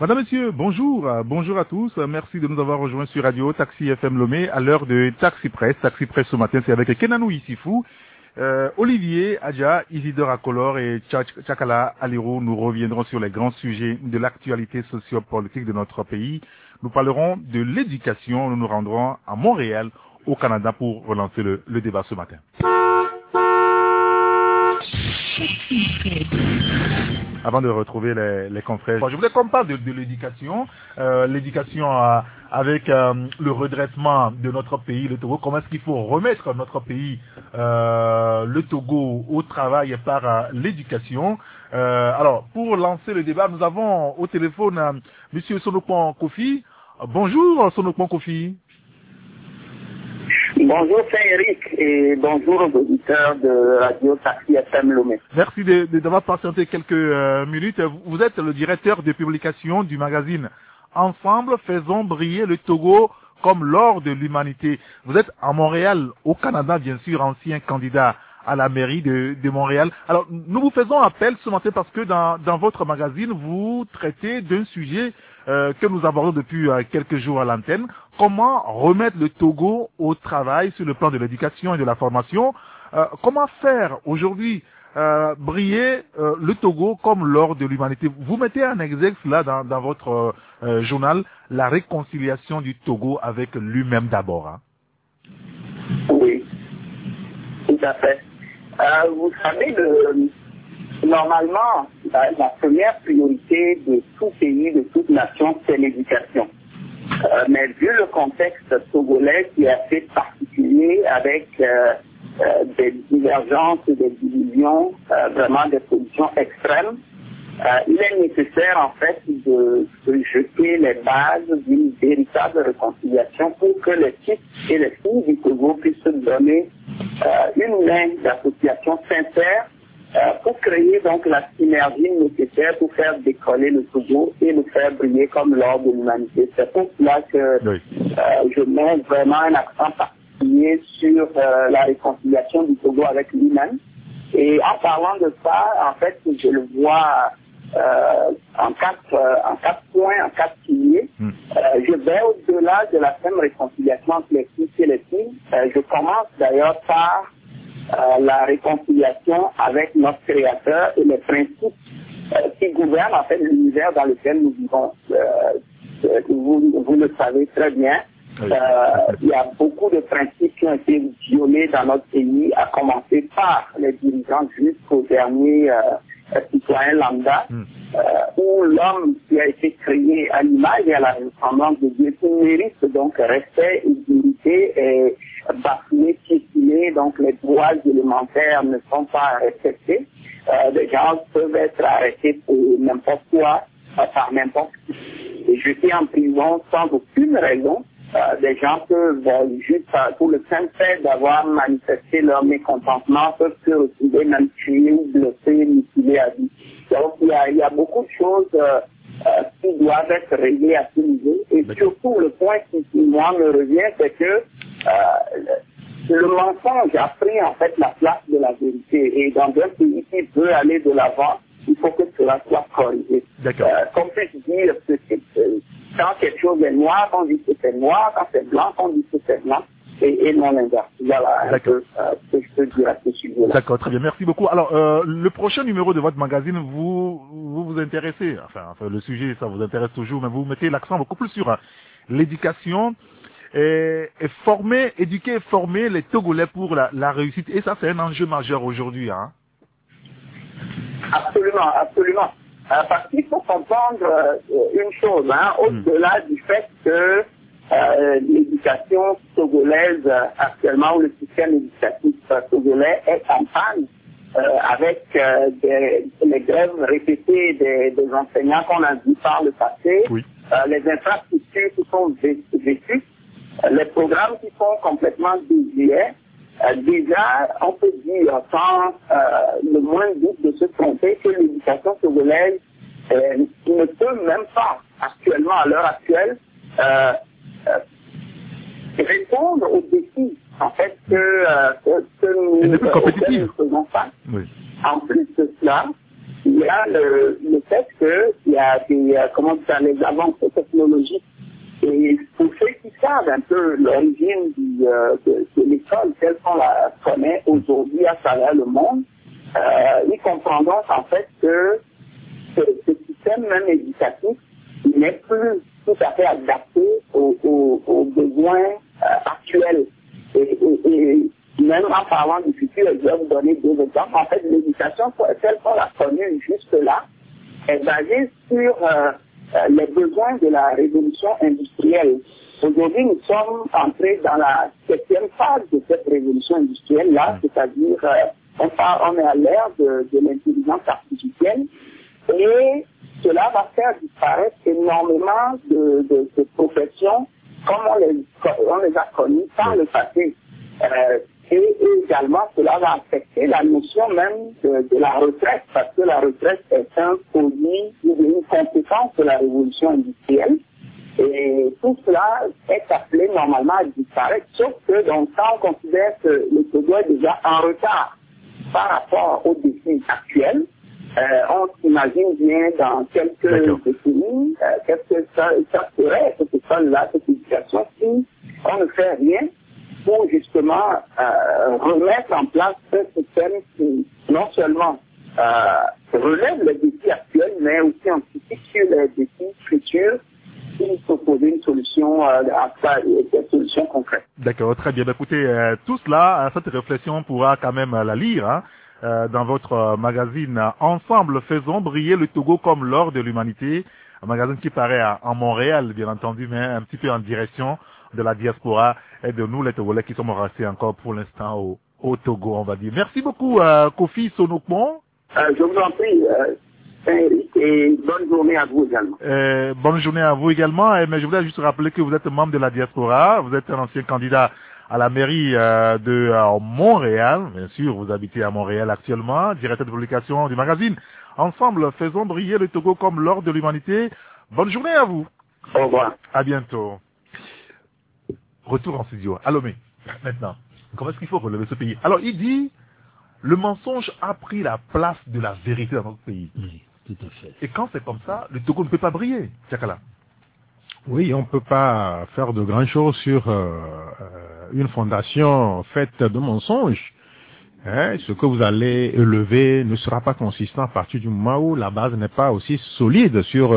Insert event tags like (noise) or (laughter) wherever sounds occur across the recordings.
Madame, Monsieur, bonjour, euh, bonjour à tous. Euh, Merci de nous avoir rejoints sur Radio Taxi FM Lomé à l'heure de Taxi Presse. Taxi Presse ce matin, c'est avec Kenanou Issifou, euh, Olivier Adja, Isidore Akolor et Tchakala Aliro. Nous reviendrons sur les grands sujets de l'actualité sociopolitique de notre pays. Nous parlerons de l'éducation. Nous nous rendrons à Montréal, au Canada, pour relancer le débat ce matin. Avant de retrouver les, les confrères, Bon, je voulais qu'on parle de, de l'éducation, euh, l'éducation avec euh, le redressement de notre pays, le Togo. Comment est-ce qu'il faut remettre notre pays, euh, le Togo, au travail par euh, l'éducation? Euh, Alors, pour lancer le débat, nous avons au téléphone Monsieur Sonokwan Kofi. Bonjour Sonokwan Kofi. Bonjour Saint-Éric et bonjour aux auditeurs de Radio Taxi FM Lomé. Merci de- de- d'avoir patienté quelques euh, minutes. Vous- Vous êtes le directeur de publication du magazine Ensemble, faisons briller le Togo comme l'or de l'humanité. Vous êtes à Montréal, au Canada, bien sûr, ancien candidat à la mairie de, de Montréal. Alors, nous vous faisons appel ce matin parce que dans, dans votre magazine, vous traitez d'un sujet euh, que nous abordons depuis euh, quelques jours à l'antenne. Comment remettre le Togo au travail sur le plan de l'éducation et de la formation? Euh, Comment faire aujourd'hui euh, briller le Togo comme l'or de l'humanité? Vous mettez un exergue là dans, dans votre journal, la réconciliation du Togo avec lui-même d'abord. hein. Oui, tout à fait. Vous savez, le- normalement, la, première priorité de tout pays, de toute nation, c'est l'éducation. Euh, mais vu le contexte togolais qui est assez particulier avec euh, euh, des divergences des divisions, vraiment des positions extrêmes, il est nécessaire en fait de, de jeter les bases d'une véritable réconciliation pour que les fils et les filles du Togo puissent se donner une main d'association sincère euh, pour créer donc la synergie nécessaire pour faire décoller le Togo et le faire briller comme l'or de l'humanité. C'est pour cela que Oui. euh, je mets vraiment un accent particulier sur euh, la réconciliation du Togo avec lui-même. Et en parlant de ça, en fait, je le vois euh, en, quatre, euh, en quatre points, en quatre piliers. Hmm. Euh, je vais au-delà de la même réconciliation entre les fils et les filles. Euh, je commence d'ailleurs par euh, la réconciliation avec notre Créateur et les principes euh, qui gouvernent en fait l'univers dans lequel nous vivons. Euh, vous, vous le savez très bien. Oui. Euh, il y a beaucoup de principes qui ont été violés dans notre pays, à commencer par les dirigeants jusqu'au dernier euh, citoyen lambda, Hmm. euh, où l'homme qui a été créé à l'image et à la ressemblance de Dieu, qui mérite donc respect et dignité, est bafoué, piétiné, donc les droits élémentaires ne sont pas respectés. Euh, les gens peuvent être arrêtés pour n'importe quoi, euh, par n'importe qui, et jetés en prison sans aucune raison. Euh, des gens peuvent, euh, juste euh, pour le simple fait d'avoir manifesté leur mécontentement, peuvent se retrouver même tués ou blessés, mutilés à vie. Donc il y a, il y a beaucoup de choses euh, euh, qui doivent être réglées à ce niveau. Et surtout, le point qui, qui, moi, me revient, c'est que le, le mensonge a pris en fait la place de la vérité. Et dans un pays qui veut aller de l'avant, il faut que cela soit corrigé. D'accord. Euh, qu'on puisse dire que euh, quand quelque chose est noir, on dit que c'est noir, quand c'est blanc, on dit que c'est blanc, et, et non l'inverse. Voilà un D'accord. peu euh, ce que je peux dire à ce sujet-là. D'accord, très bien, merci beaucoup. Alors, euh, le prochain numéro de votre magazine, vous vous, vous intéressez, enfin, enfin, le sujet, ça vous intéresse toujours, mais vous mettez l'accent beaucoup plus sur euh, l'éducation et, et former, éduquer et former les Togolais pour la, la réussite. Et ça, c'est un enjeu majeur aujourd'hui. Hein. Absolument, absolument. Euh, parce qu'il faut comprendre euh, une chose, hein, au-delà du fait que euh, l'éducation togolaise actuellement, ou le système éducatif togolais est en panne avec des, les grèves répétées des, des enseignants qu'on a vu par le passé, Oui. les infrastructures qui sont vé- vétues, les programmes qui sont complètement désuets. Euh, déjà, on peut dire sans euh, le moins doute de se tromper que l'éducation togolaise euh, ne peut même pas actuellement, à l'heure actuelle, euh, euh, répondre aux défis en fait que, euh, que, que nous, faisons face. Oui. En plus de cela, il y a le, le fait qu'il y a des, comment dire, les avancées technologiques. Et pour ceux qui savent un peu l'origine euh, de, l'école telle qu'on la connaît aujourd'hui à travers le monde, euh, ils comprendront en fait que ce, système même éducatif n'est plus tout à fait adapté aux, besoins euh, actuels. Et, même en parlant du futur, je vais vous donner deux exemples. En fait, l'éducation telle qu'on l'a connue jusque-là est basée sur euh, les besoins de la révolution industrielle. Aujourd'hui, nous sommes entrés dans la septième phase de cette révolution industrielle-là, c'est-à-dire euh, on, part, on est à l'ère de, de l'intelligence artificielle et cela va faire disparaître énormément de, de, de professions comme on les, on les a connues par le passé. Euh, et également, cela va affecter la notion même de, de, la retraite, parce que la retraite est un produit ou une conséquence de la révolution industrielle. Et tout cela est appelé normalement à disparaître, sauf que donc, quand on considère que le Togo est déjà en retard par rapport aux défis actuels, euh, on s'imagine bien dans quelques décennies, euh, qu'est-ce que ça, ça serait, cette école-là, cette éducation, si on ne fait rien justement euh, remettre en place un système qui non solument euh, relève les défis actuels, mais aussi anticipe sur les défis futurs il faut poser une solution euh, à ça, des solutions concrètes. D'accord, très bien. Écoutez, tout cela, cette réflexion, on pourra quand même la lire hein, dans votre magazine. Ensemble, faisons briller le Togo comme l'or de l'humanité. Un magazine qui paraît à, en Montréal, bien entendu, mais un petit peu en direction de la diaspora et de nous, les Togolais, qui sommes restés encore pour l'instant au, au, Togo, on va dire. Merci beaucoup, euh, Kofi Sonokmon. Euh, je vous en prie, euh, et bonne journée à vous également. Euh, bonne journée à vous également. Mais je voulais juste rappeler que vous êtes membre de la diaspora, vous êtes un ancien candidat à la mairie euh, de euh, Montréal, bien sûr, vous habitez à Montréal actuellement, directeur de publication du magazine. Ensemble, faisons briller le Togo comme l'or de l'humanité. Bonne journée à vous. Au revoir. À bientôt. Retour en studio. Alomé, maintenant, comment est-ce qu'il faut relever ce pays? Alors, il dit, le mensonge a pris la place de la vérité dans notre pays. Oui, tout à fait. Et quand c'est comme ça, le Togo ne peut pas briller, Tchakala. Oui, on ne peut pas faire de grandes choses sur euh, une fondation faite de mensonges. Hein, ce que vous allez élever ne sera pas consistant à partir du moment où la base n'est pas aussi solide sur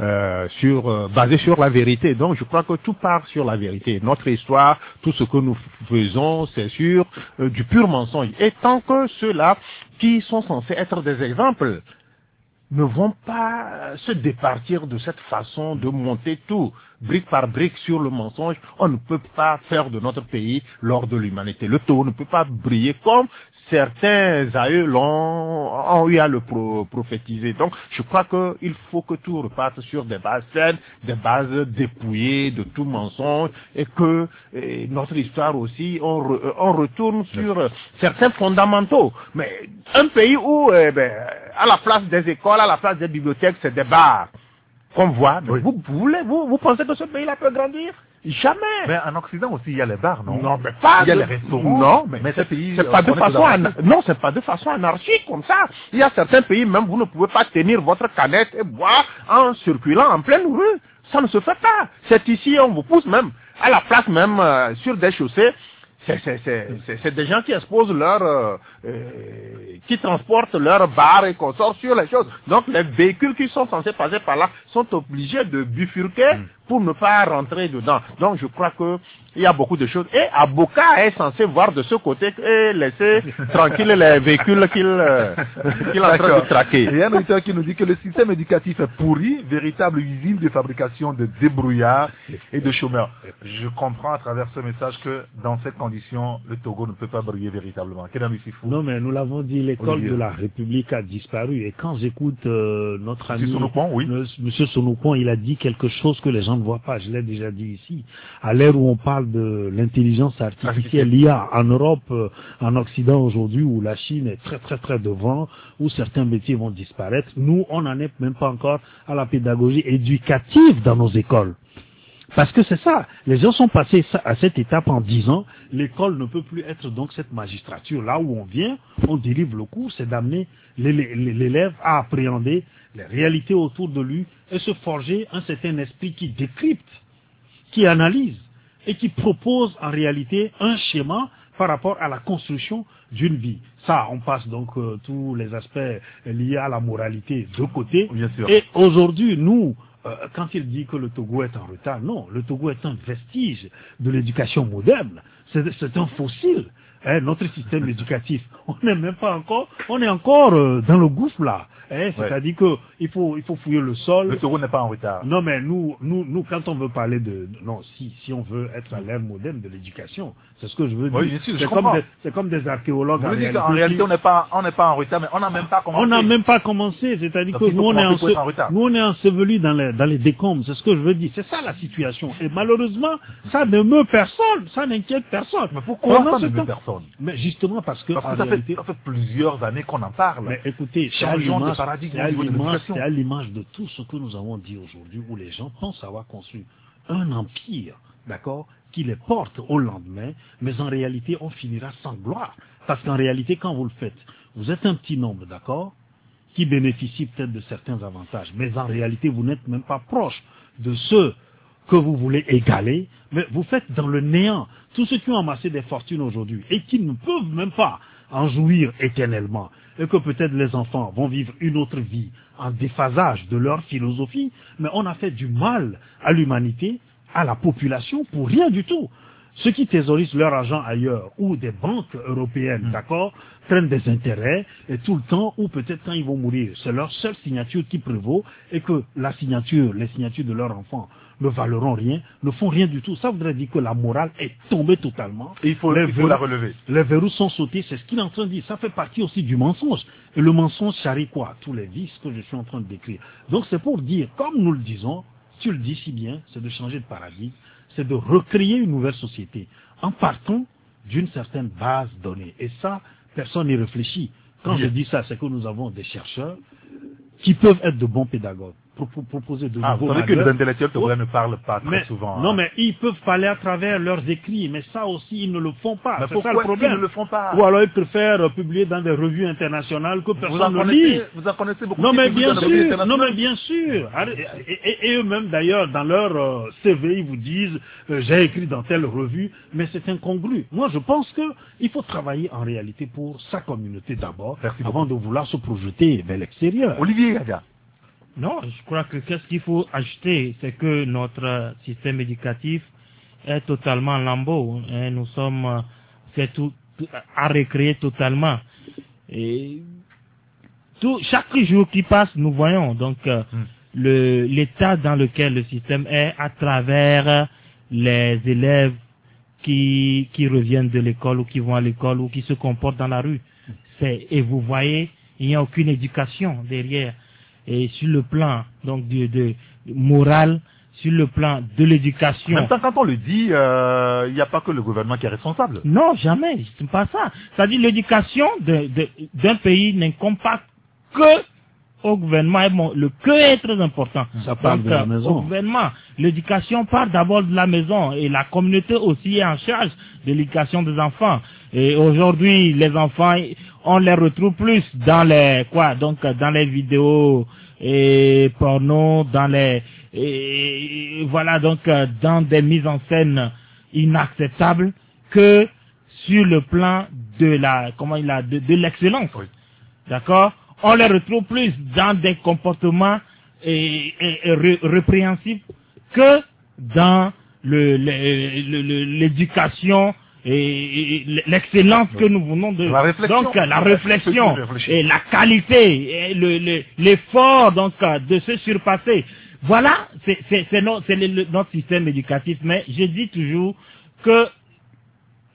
euh, sur euh, basée sur la vérité. Donc je crois que tout part sur la vérité. Notre histoire, tout ce que nous faisons, c'est sur euh, du pur mensonge. Et tant que ceux-là qui sont censés être des exemples ne vont pas se départir de cette façon de monter tout, brique par brique sur le mensonge, on ne peut pas faire de notre pays l'or de l'humanité. Le taux ne peut pas briller comme certains aïeux l'ont, ont eu à le pro prophétiser. Donc, je crois qu'il faut que tout reparte sur des bases saines, des bases dépouillées de tout mensonge, et que et notre histoire aussi, on, re, on retourne sur certains fondamentaux. Mais un pays où, eh ben, à la place des écoles, à la place des bibliothèques, c'est des bars qu'on voit. Oui. Vous, vous, voulez, vous, vous pensez que ce pays-là peut grandir? Jamais. Mais en Occident aussi, il y a les bars, non? Non, mais pas. Il y a les restaurants. Non, mais, mais ces pays. C'est pas de façon. An... Non, c'est pas de façon anarchique comme ça. Il y a certains pays même vous ne pouvez pas tenir votre canette et boire en circulant en pleine rue. Ça ne se fait pas. C'est ici, on vous pousse même à la place même euh, sur des chaussées. C'est des gens qui exposent leur, euh, euh, qui transportent leur bar et consorts sur les choses. Donc les véhicules qui sont censés passer par là sont obligés de bifurquer mm. Pour ne pas rentrer dedans. Donc je crois que il y a beaucoup de choses. Et Aboka est censé voir de ce côté et laisser (laughs) tranquille les véhicules qu'il euh, qu est en train de traquer. Il y a un auditeur qui nous dit que le système éducatif est pourri, véritable usine de fabrication de débrouillards et de chômeurs. Je comprends à travers ce message que dans cette condition, le Togo ne peut pas briller véritablement. Quel ami fou Non, mais nous l'avons dit, l'école de la République a disparu. Et quand j'écoute euh, notre ami Sonopon, oui. Monsieur Sonopon, il a dit quelque chose que les gens ne voient pas. Je l'ai déjà dit ici. À l'ère où on parle de l'intelligence artificielle, il y a en Europe, euh, en Occident aujourd'hui, où la Chine est très très très devant, où certains métiers vont disparaître. Nous, on n'en est même pas encore à la pédagogie éducative dans nos écoles. Parce que c'est ça. Les gens sont passés à cette étape en disant l'école ne peut plus être donc cette magistrature. Là où on vient, on dérive le cours, c'est d'amener l'élè- l'élève à appréhender les réalités autour de lui et se forger un certain esprit qui décrypte, qui analyse et qui propose en réalité un schéma par rapport à la construction d'une vie. Ça, on passe donc euh, tous les aspects liés à la moralité de côté. Bien sûr. Et aujourd'hui, nous, quand il dit que le Togo est en retard, non, le Togo est un vestige de l'éducation moderne. C'est c'est un fossile. hein, notre système éducatif, (laughs) on n'est même pas encore, on est encore euh, dans le gouffre là. Hein, C'est-à-dire que il faut, il faut fouiller le sol. Le Togo n'est pas en retard. Non, mais nous, nous, nous, quand on veut parler de, non, si, si on veut être à l'ère moderne de l'éducation, c'est ce que je veux dire. Oui, c'est comme des, c'est comme des archéologues. Vous en réalité, qu'en réalité, on n'est pas, on n'est pas en retard, mais on n'a même pas commencé. on n'a même pas commencé, c'est-à-dire que nous on, est en retard. nous on est enseveli dans les, dans les décombres, c'est ce que je veux dire. C'est ça la situation. Et malheureusement, ça ne meut personne, ça n'inquiète personne. Mais pourquoi Pendant ça ne temps- personne? Mais justement parce que, Parce en que ça fait, réalité- ça fait plusieurs années qu'on en parle. mais écoutez, Changeons de paradigme c'est au à niveau de l'image- l'éducation. c'est à l'image de tout ce que nous avons dit aujourd'hui, où les gens pensent avoir construit un empire, d'accord, qui les porte au lendemain, mais en réalité, on finira sans gloire. Parce qu'en réalité, quand vous le faites, vous êtes un petit nombre, d'accord, qui bénéficient peut-être de certains avantages, mais en réalité, vous n'êtes même pas proche de ceux que vous voulez égaler, mais vous faites dans le néant tous ceux qui ont amassé des fortunes aujourd'hui et qui ne peuvent même pas en jouir éternellement, et que peut-être les enfants vont vivre une autre vie en déphasage de leur philosophie, mais on a fait du mal à l'humanité, à la population, pour rien du tout. Ceux qui thésaurisent leur argent ailleurs, ou des banques européennes, d'accord, prennent des intérêts, et tout le temps, ou peut-être quand ils vont mourir, c'est leur seule signature qui prévaut, et que la signature, les signatures de leurs enfants ne valeront rien, ne font rien du tout. Ça voudrait dire que la morale est tombée totalement. Et il faut, Les il faut verrous- la relever. les verrous sont sautés, c'est ce qu'il est en train de dire. Ça fait partie aussi du mensonge. Et le mensonge charrie quoi? Tous les vices que je suis en train de décrire. Donc c'est pour dire, comme nous le disons, tu le dis si bien, c'est de changer de paradigme, c'est de recréer une nouvelle société en partant d'une certaine base donnée. Et ça, personne n'y réfléchit. Quand Bien. je dis ça, c'est que nous avons des chercheurs qui peuvent être de bons pédagogues, proposer de Ah, nouveaux vous savez que les intellectuels togolais ne parlent pas très Mais- souvent. non, hein. mais ils peuvent parler à travers leurs écrits, mais ça aussi, ils ne le font pas. Mais C'est ça le problème. ne le font pas? Ou alors ils préfèrent publier dans des revues internationales que personne ne lit. vous en connaissez beaucoup Non mais bien sûr, non mais bien sûr. Et, et- et eux-mêmes d'ailleurs dans leur euh, CV ils vous disent euh, j'ai écrit dans telle revue, mais c'est incongru. Moi je pense que il faut travailler en réalité pour sa communauté d'abord, avant de vouloir se projeter vers l'extérieur. Olivier Gaga. Non, je crois que qu'est-ce qu'il faut ajouter, c'est que notre euh, système éducatif est totalement en lambeau. hein. Nous sommes, euh, c'est tout, à recréer totalement. Et tout, chaque jour qui passe, nous voyons donc euh, Hmm. le l'état dans lequel le système est à travers les élèves qui qui reviennent de l'école ou qui vont à l'école ou qui se comportent dans la rue. C'est et vous voyez, il n'y a aucune éducation derrière. Et sur le plan donc de, de moral, sur le plan de En l'éducation. même temps, quand on le dit, euh, il n'y a pas que le gouvernement qui est responsable. Non, jamais, c'est pas ça. C'est-à-dire l'éducation de- de- d'un pays n'incombe pas que au gouvernement. Et bon, le que est très important. Ça part Donc, de la euh, maison. Au gouvernement, l'éducation part d'abord de la maison et la communauté aussi est en charge de l'éducation des enfants. Et aujourd'hui, les enfants, on les retrouve plus dans les quoi Donc dans les vidéos et porno, dans les et, voilà donc euh, dans des mises en scène inacceptables que sur le plan de la comment il a de, de l'excellence. Oui. D'accord? On les retrouve plus dans des comportements et, et- et ré- répréhensibles que dans le- le- le- le- l'éducation et, l'excellence que nous venons de La réflexion. donc la réflexion et la qualité et le- le- l'effort donc euh, de se surpasser voilà c'est c'est c'est no- c'est le- le- notre système éducatif mais je dis toujours que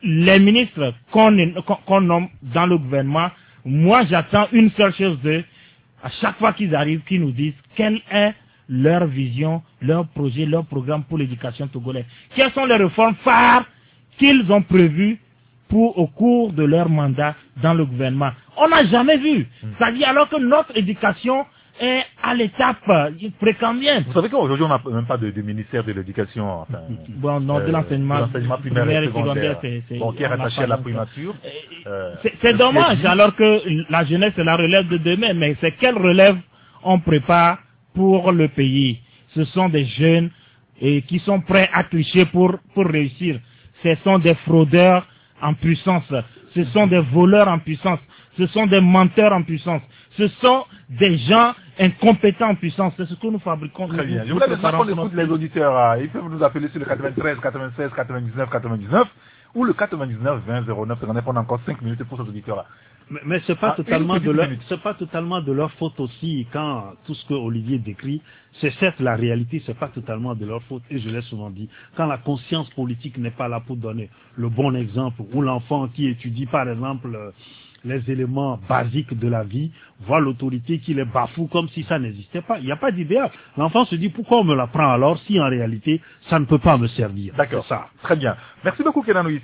les ministres qu'on qu'on- qu'on nomme dans le gouvernement, moi j'attends une seule chose d'eux, à chaque fois qu'ils arrivent, qu'ils nous disent quelle est leur vision, leur projet, leur programme pour l'éducation togolaise. Quelles sont les réformes phares qu'ils ont prévues pour au cours de leur mandat dans le gouvernement. On n'a jamais vu. C'est-à-dire alors que notre éducation est à l'étape euh, précambienne. Vous savez qu'aujourd'hui, on n'a même pas de, de ministère de l'éducation. Enfin, (laughs) Bon, non, de euh, l'enseignement de l'enseignement primaire et secondaire. c'est- Bon, qui est rattaché à la primature. Euh, C'est- dommage, alors que la jeunesse c'est la relève de demain, mais c'est quelle relève on prépare pour le pays? Ce sont des jeunes et qui sont prêts à tricher pour, pour réussir. Ce sont des fraudeurs en puissance, ce sont des voleurs en puissance, ce sont des menteurs en puissance, ce sont des gens incompétents en puissance. C'est ce que nous fabriquons. Très bien. nous Je voulais maintenant qu'on écoute les auditeurs. euh, Ils peuvent nous appeler sur le 93, 96, 99, 99 ou le 99, 20, 09. On a encore 5 minutes pour ces auditeurs-là. Mais, mais c'est pas Ah, totalement de leur, c'est pas totalement de leur faute aussi quand tout ce que Olivier décrit, c'est certes la réalité, c'est pas totalement de leur faute. Et je l'ai souvent dit, quand la conscience politique n'est pas là pour donner le bon exemple, ou l'enfant qui étudie par exemple euh, les éléments basiques de la vie, voit l'autorité qui les bafoue comme si ça n'existait pas. Il n'y a pas d'idéal. L'enfant se dit pourquoi on me l'apprend alors si en réalité ça ne peut pas me servir? D'accord. Ça. Très bien. Merci beaucoup, Kenan ici.